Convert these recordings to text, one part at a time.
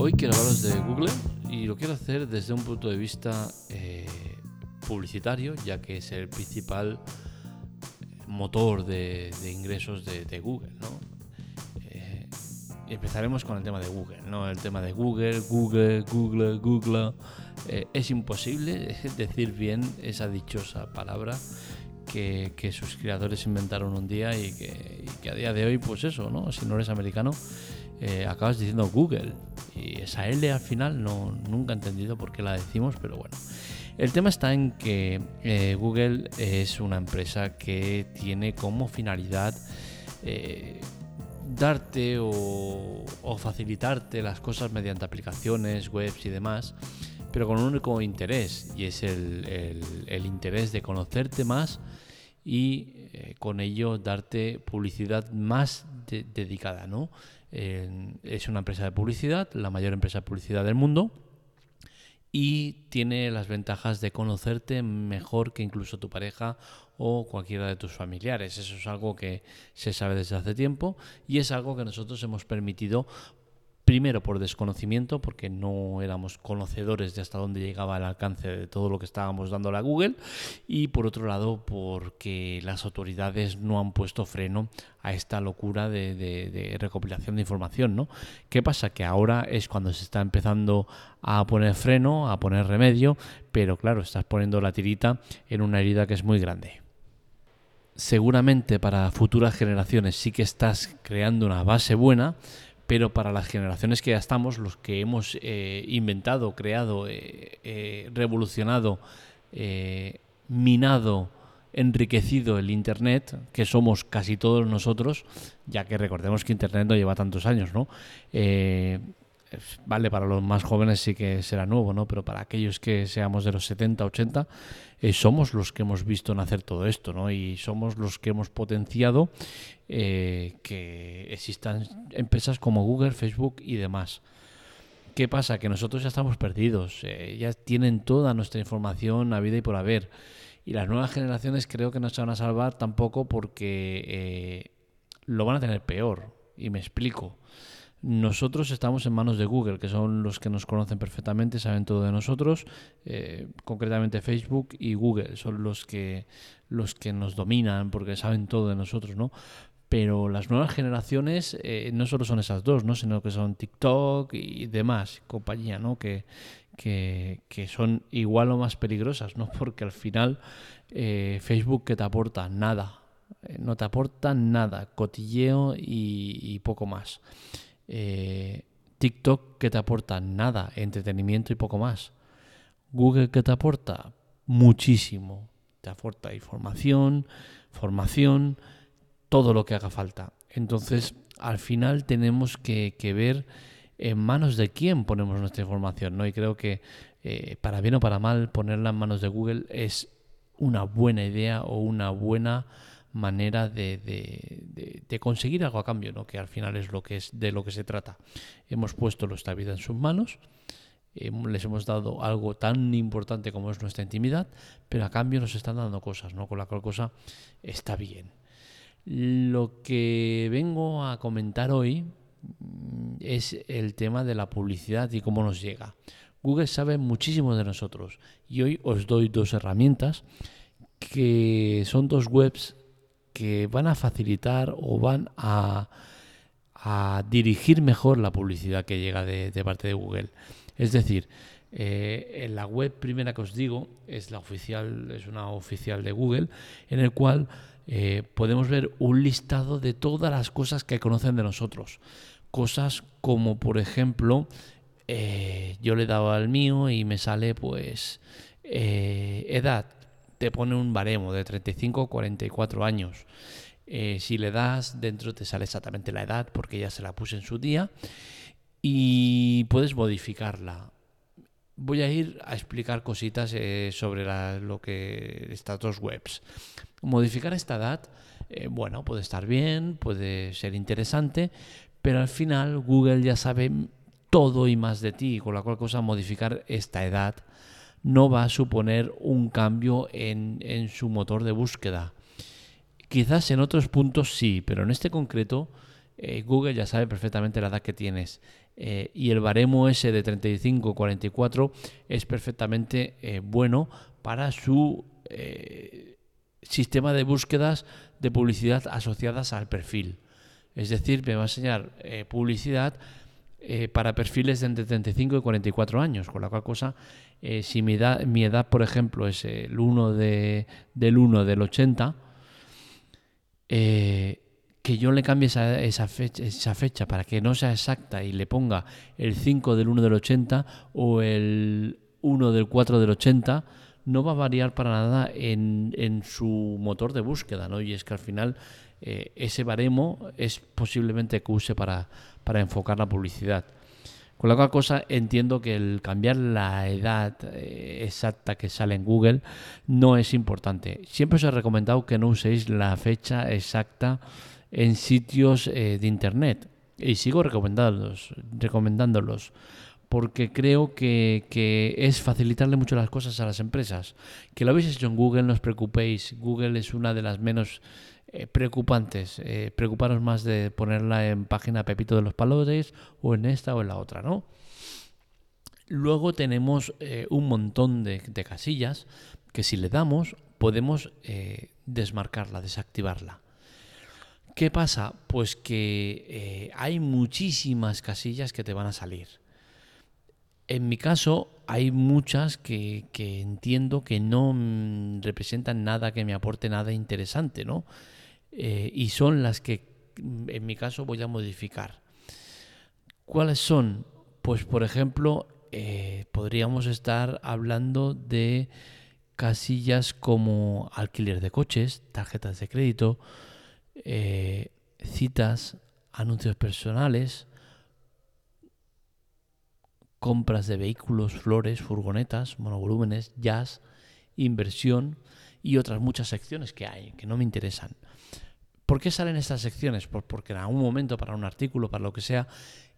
Hoy quiero hablaros de Google y lo quiero hacer desde un punto de vista eh, publicitario, ya que es el principal motor de, ingresos de, Google. ¿no? Eh, empezaremos con el tema de Google, ¿no? El tema de Google, Google, Google, Google. Eh, es imposible decir bien esa dichosa palabra que, sus creadores inventaron un día y que, y que, a día de hoy, pues eso, ¿no? Si no eres americano, eh, acabas diciendo Google. Y esa L al final no, nunca he entendido por qué la decimos, pero bueno. El tema está en que eh, Google es una empresa que tiene como finalidad eh, darte o, facilitarte las cosas mediante aplicaciones, webs y demás, pero con un único interés, y es el, interés de conocerte más y con ello darte publicidad más dedicada, ¿no? es una empresa de publicidad, la mayor empresa de publicidad del mundo, y tiene las ventajas de conocerte mejor que incluso tu pareja o cualquiera de tus familiares. Eso es algo que se sabe desde hace tiempo y es algo que nosotros hemos permitido Primero por desconocimiento, porque no éramos conocedores de hasta dónde llegaba el alcance de todo lo que estábamos dándole a Google. Y por otro lado, porque las autoridades no han puesto freno a esta locura de, recopilación de información. ¿no? ¿Qué pasa? Que ahora es cuando se está empezando a poner freno, a poner remedio, pero claro, estás poniendo la tirita en una herida que es muy grande seguramente para futuras generaciones sí que estás creando una base buena, pero para las generaciones que ya estamos, los que hemos eh, inventado, creado, eh, eh, revolucionado, minado, enriquecido el Internet, que somos casi todos nosotros, ya que recordemos que Internet no lleva tantos años, ¿no? Vale, para los más jóvenes sí que será nuevo, ¿no? Pero para aquellos que seamos de los 70, 80, eh, somos los que hemos visto nacer todo esto, ¿no? Y somos los que hemos potenciado eh, que existan empresas como Google, Facebook y demás. ¿Qué pasa? Que nosotros ya estamos perdidos, eh, ya tienen toda nuestra información a vida y por haber. Y las nuevas generaciones creo que no se van a salvar tampoco porque lo van a tener peor. Y me explico. Nosotros estamos en manos de Google, que son los que nos conocen perfectamente, saben todo de nosotros. Eh, concretamente Facebook y Google son los que, los que nos dominan porque saben todo de nosotros, ¿no? Pero las nuevas generaciones eh, no solo son esas dos, ¿no? Sino que son TikTok y demás, compañía, ¿no? Que, que, son igual o más peligrosas, ¿no? Porque al final eh, Facebook que te aporta nada, no te aporta nada, cotilleo y poco más. Eh, TikTok que te aporta nada, entretenimiento y poco más. Google que te aporta muchísimo. Te aporta información, formación, todo lo que haga falta. Entonces, al final tenemos que, ver en manos de quién ponemos nuestra información, ¿no? Y creo que eh, para bien o para mal ponerla en manos de Google es una buena idea o una buena manera de, conseguir algo a cambio, ¿no? que al final es lo que es de lo que se trata. Hemos puesto nuestra vida en sus manos, les hemos dado algo tan importante como es nuestra intimidad, pero a cambio nos están dando cosas, ¿no? con la cual cosa está bien. Lo que vengo a comentar hoy mm, es el tema de la publicidad y cómo nos llega. Google sabe muchísimo de nosotros y hoy os doy dos herramientas que son dos webs que van a facilitar o van a, dirigir mejor la publicidad que llega de, parte de Google. Es decir, eh, en la web primera que os digo es la oficial, es una oficial de Google, en el cual eh, podemos ver un listado de todas las cosas que conocen de nosotros. Cosas como, por ejemplo, eh, yo le he dado al mío y me sale pues edad, te pone un baremo de 35 a 44 años. Eh, si le das, dentro te sale exactamente la edad porque ya se la puse en su día y puedes modificarla. Voy a ir a explicar cositas eh, sobre lo que estas dos webs. Modificar esta edad, eh, bueno, puede estar bien, puede ser interesante, pero al final Google ya sabe todo y más de ti, con la cual cosa modificar esta edad no va a suponer un cambio en, su motor de búsqueda. Quizás en otros puntos sí, pero en este concreto eh, Google ya sabe perfectamente la edad que tienes. eh, y el baremo ese de 35-44 es perfectamente eh, bueno para su sistema de búsquedas de publicidad asociadas al perfil. Es decir, me va a enseñar publicidad para perfiles de entre 35 y 44 años, con la cual cosa, si mi edad, mi edad, por ejemplo, es el 1 de, del 1 del 80, eh, que yo le cambie esa, esa, fecha, esa fecha para que no sea exacta y le ponga el 5 del 1 del 80 o el 1 del 4 del 80, no va a variar para nada en, en su motor de búsqueda, ¿no? Y es que al final eh, ese baremo es posiblemente que use para, para enfocar la publicidad. Con la cual cosa entiendo que el cambiar la edad eh, exacta que sale en Google no es importante. Siempre os he recomendado que no uséis la fecha exacta en sitios eh, de internet y sigo recomendándolos, recomendándolos porque creo que, que, es facilitarle mucho las cosas a las empresas. Que lo habéis hecho en Google, no os preocupéis. Google es una de las menos eh, preocupantes. Eh, preocuparos más de ponerla en página Pepito de los Palotes o en esta o en la otra, ¿no? Luego tenemos eh, un montón de, casillas que si le damos podemos desmarcarla, desactivarla. ¿Qué pasa? Pues que hay muchísimas casillas que te van a salir. En mi caso, hay muchas que, que, entiendo que no mm, representan nada que me aporte nada interesante, ¿no? Eh, y son las que mm, en mi caso voy a modificar. ¿Cuáles son? Pues por ejemplo, eh, podríamos estar hablando de casillas como alquiler de coches, tarjetas de crédito, eh, citas, anuncios personales, compras de vehículos, flores, furgonetas, monovolúmenes, jazz, inversión y otras muchas secciones que hay que no me interesan. ¿Por qué salen estas secciones? Pues porque en algún momento, para un artículo, para lo que sea,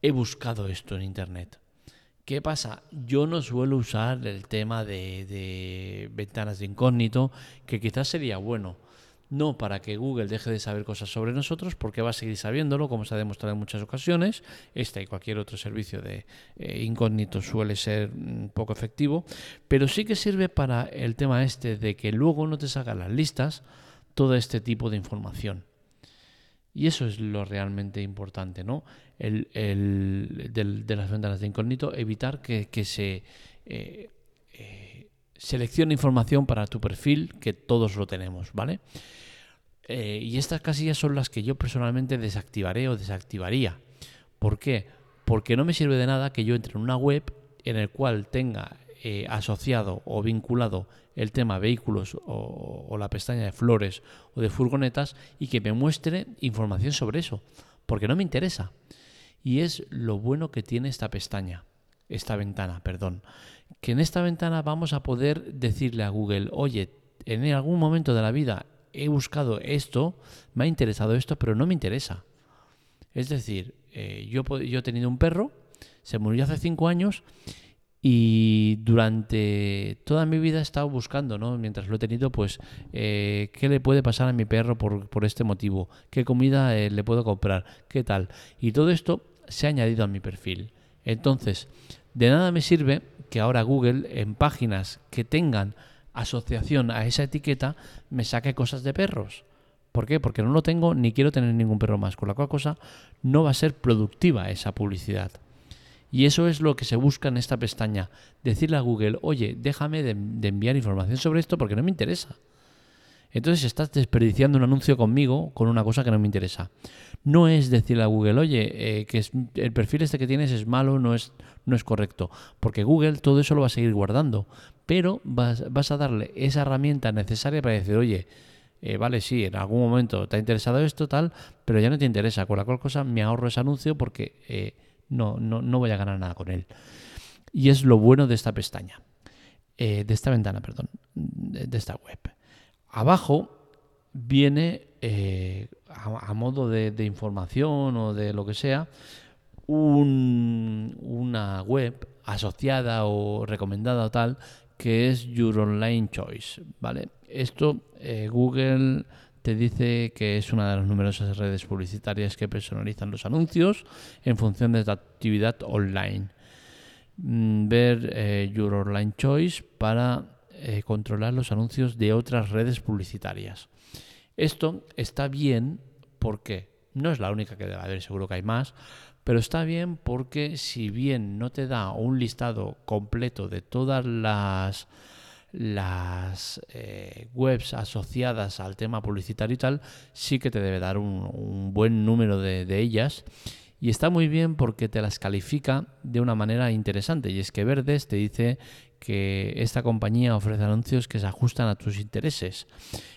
he buscado esto en Internet. ¿Qué pasa? Yo no suelo usar el tema de, ventanas de incógnito, que quizás sería bueno. No para que Google deje de saber cosas sobre nosotros, porque va a seguir sabiéndolo, como se ha demostrado en muchas ocasiones. Este y cualquier otro servicio de eh, incógnito suele ser un poco efectivo, pero sí que sirve para el tema este de que luego no te salgan las listas todo este tipo de información. Y eso es lo realmente importante, ¿no? El, de las ventanas de incógnito, evitar que, se eh, eh, seleccione información para tu perfil, que todos lo tenemos, ¿vale? Eh, y estas casillas son las que yo personalmente desactivaré o desactivaría. ¿Por qué? Porque no me sirve de nada que yo entre en una web en el cual tenga eh, asociado o vinculado el tema vehículos o, la pestaña de flores o de furgonetas y que me muestre información sobre eso, porque no me interesa. Y es lo bueno que tiene esta pestaña, esta ventana, perdón, que en esta ventana vamos a poder decirle a Google, oye, en algún momento de la vida he buscado esto, me ha interesado esto, pero no me interesa. Es decir, eh, yo, he tenido un perro, se murió hace cinco años y durante toda mi vida he estado buscando, ¿no? Mientras lo he tenido, pues, eh, ¿qué le puede pasar a mi perro por, por este motivo? ¿Qué comida eh, le puedo comprar? ¿Qué tal? Y todo esto se ha añadido a mi perfil. Entonces, de nada me sirve que ahora Google, en páginas que tengan asociación a esa etiqueta, me saque cosas de perros. ¿Por qué? Porque no lo tengo ni quiero tener ningún perro más. Con la cual cosa no va a ser productiva esa publicidad. Y eso es lo que se busca en esta pestaña. Decirle a Google, oye, déjame de, enviar información sobre esto porque no me interesa. Entonces estás desperdiciando un anuncio conmigo con una cosa que no me interesa. No es decirle a Google, oye, eh, que el perfil este que tienes es malo, no es, no es correcto. Porque Google todo eso lo va a seguir guardando. Pero vas, a darle esa herramienta necesaria para decir, oye, eh, vale, sí, en algún momento te ha interesado esto, tal, pero ya no te interesa. Con la cual cosa me ahorro ese anuncio porque eh, no, no, no voy a ganar nada con él. Y es lo bueno de esta pestaña, eh, de esta ventana, perdón, de, esta web. Abajo viene eh, a, modo de, información o de lo que sea, una web asociada o recomendada o tal, que es Your Online Choice, ¿vale? Esto eh, Google te dice que es una de las numerosas redes publicitarias que personalizan los anuncios en función de la actividad online. Mm, ver eh, Your Online Choice para eh, controlar los anuncios de otras redes publicitarias. Esto está bien porque no es la única que debe haber, seguro que hay más, pero está bien porque si bien no te da un listado completo de todas las las eh, webs asociadas al tema publicitario y tal, sí que te debe dar un, buen número de, de, ellas. Y está muy bien porque te las califica de una manera interesante. Y es que Verdes te dice que esta compañía ofrece anuncios que se ajustan a tus intereses.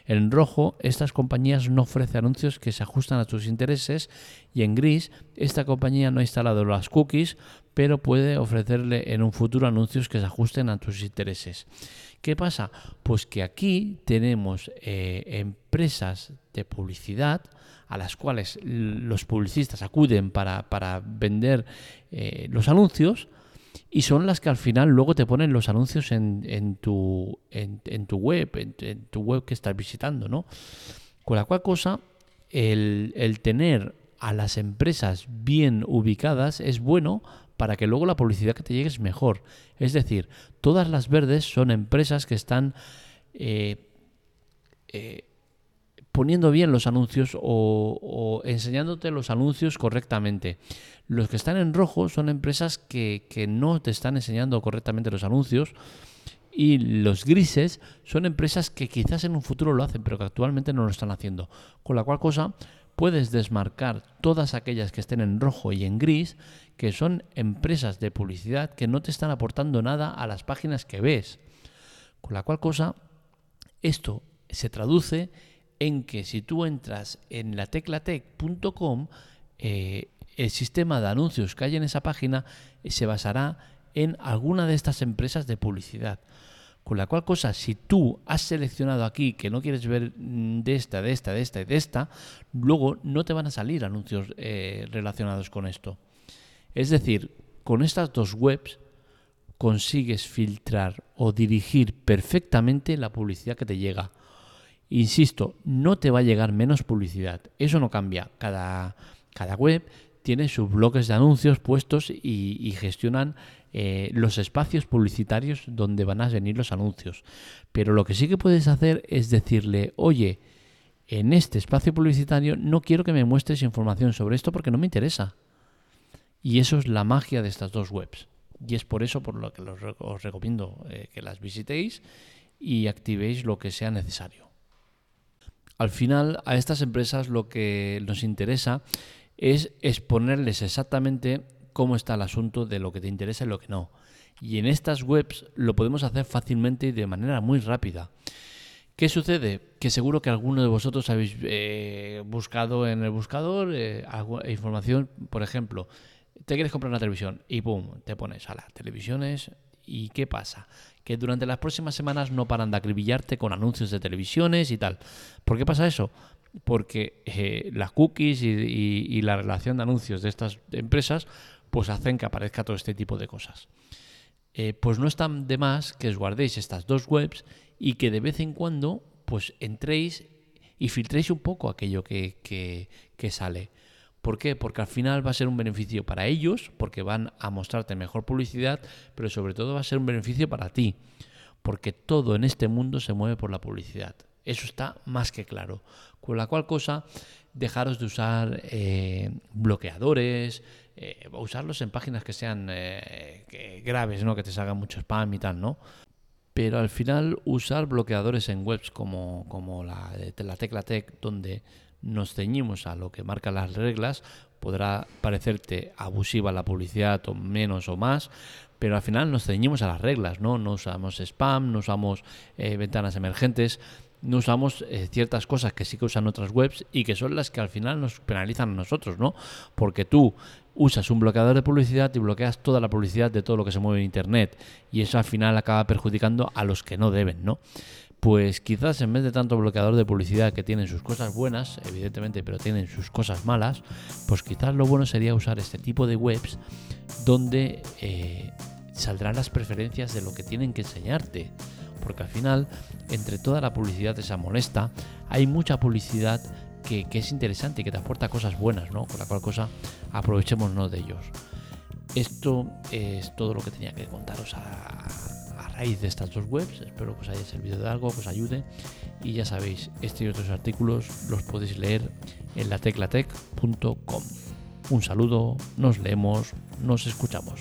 En rojo, estas compañías no ofrecen anuncios que se ajustan a tus intereses. Y en gris, esta compañía no ha instalado las cookies, pero puede ofrecerle en un futuro anuncios que se ajusten a tus intereses. ¿Qué pasa? Pues que aquí tenemos eh, empresas de publicidad a las cuales los publicistas acuden para, vender eh, los anuncios y son las que al final luego te ponen los anuncios en, tu, en, tu web, en, tu web que estás visitando, ¿no? Con la cual cosa, el, el tener a las empresas bien ubicadas es bueno para que luego la publicidad que te llegue es mejor. Es decir, todas las verdes son empresas que están eh, eh, poniendo bien los anuncios o, enseñándote los anuncios correctamente. Los que están en rojo son empresas que, que no te están enseñando correctamente los anuncios. Y los grises son empresas que quizás en un futuro lo hacen, pero que actualmente no lo están haciendo. Con la cual cosa puedes desmarcar todas aquellas que estén en rojo y en gris, que son empresas de publicidad que no te están aportando nada a las páginas que ves. Con la cual cosa, esto se traduce en que si tú entras en la teclatec.com, el sistema de anuncios que hay en esa página eh, se basará en alguna de estas empresas de publicidad. Con la cual cosa, si tú has seleccionado aquí que no quieres ver mm, de esta, de esta, de esta y de esta, luego no te van a salir anuncios eh, relacionados con esto. Es decir, con estas dos webs consigues filtrar o dirigir perfectamente la publicidad que te llega. Insisto, no te va a llegar menos publicidad. Eso no cambia. Cada, cada web tiene sus bloques de anuncios puestos y gestionan eh, los espacios publicitarios donde van a venir los anuncios. Pero lo que sí que puedes hacer es decirle, oye, en este espacio publicitario no quiero que me muestres información sobre esto porque no me interesa. Y eso es la magia de estas dos webs. Y es por eso por lo que os recomiendo eh, que las visitéis y activéis lo que sea necesario. Al final, a estas empresas lo que nos interesa es exponerles exactamente cómo está el asunto de lo que te interesa y lo que no. Y en estas webs lo podemos hacer fácilmente y de manera muy rápida. ¿Qué sucede? Que seguro que alguno de vosotros habéis eh, buscado en el buscador eh, información, por ejemplo, te quieres comprar una televisión y pum, te pones a las televisiones y ¿qué pasa? Que durante las próximas semanas no paran de acribillarte con anuncios de televisiones y tal. ¿Por qué pasa eso? Porque eh, las cookies y la relación de anuncios de estas empresas pues hacen que aparezca todo este tipo de cosas. Eh, pues no está de más que os guardéis estas dos webs y que de vez en cuando pues entréis y filtréis un poco aquello que, que, sale. ¿Por qué? Porque al final va a ser un beneficio para ellos, porque van a mostrarte mejor publicidad, pero sobre todo va a ser un beneficio para ti, porque todo en este mundo se mueve por la publicidad. Eso está más que claro. Con la cual cosa, dejaros de usar eh, bloqueadores, eh, usarlos en páginas que sean eh, graves, ¿no? que te salga mucho spam y tal, ¿no? Pero al final usar bloqueadores en webs como, como la la tecla tech, donde nos ceñimos a lo que marcan las reglas, podrá parecerte abusiva la publicidad o menos o más, pero al final nos ceñimos a las reglas, ¿no? No usamos spam, no usamos ventanas emergentes, no usamos eh, ciertas cosas que sí que usan otras webs y que son las que al final nos penalizan a nosotros, ¿no? Porque tú usas un bloqueador de publicidad y bloqueas toda la publicidad de todo lo que se mueve en Internet y eso al final acaba perjudicando a los que no deben, ¿no? Pues quizás en vez de tanto bloqueador de publicidad que tienen sus cosas buenas, evidentemente, pero tienen sus cosas malas, pues quizás lo bueno sería usar este tipo de webs donde eh, saldrán las preferencias de lo que tienen que enseñarte porque al final, entre toda la publicidad esa molesta, hay mucha publicidad que, es interesante y que te aporta cosas buenas, ¿no? Con la cual cosa aprovechémonos de ellos. Esto es todo lo que tenía que contaros a, raíz de estas dos webs. Espero que os haya servido de algo, que os ayude. Y ya sabéis, este y otros artículos los podéis leer en lateclatec.com. Un saludo, nos leemos, nos escuchamos.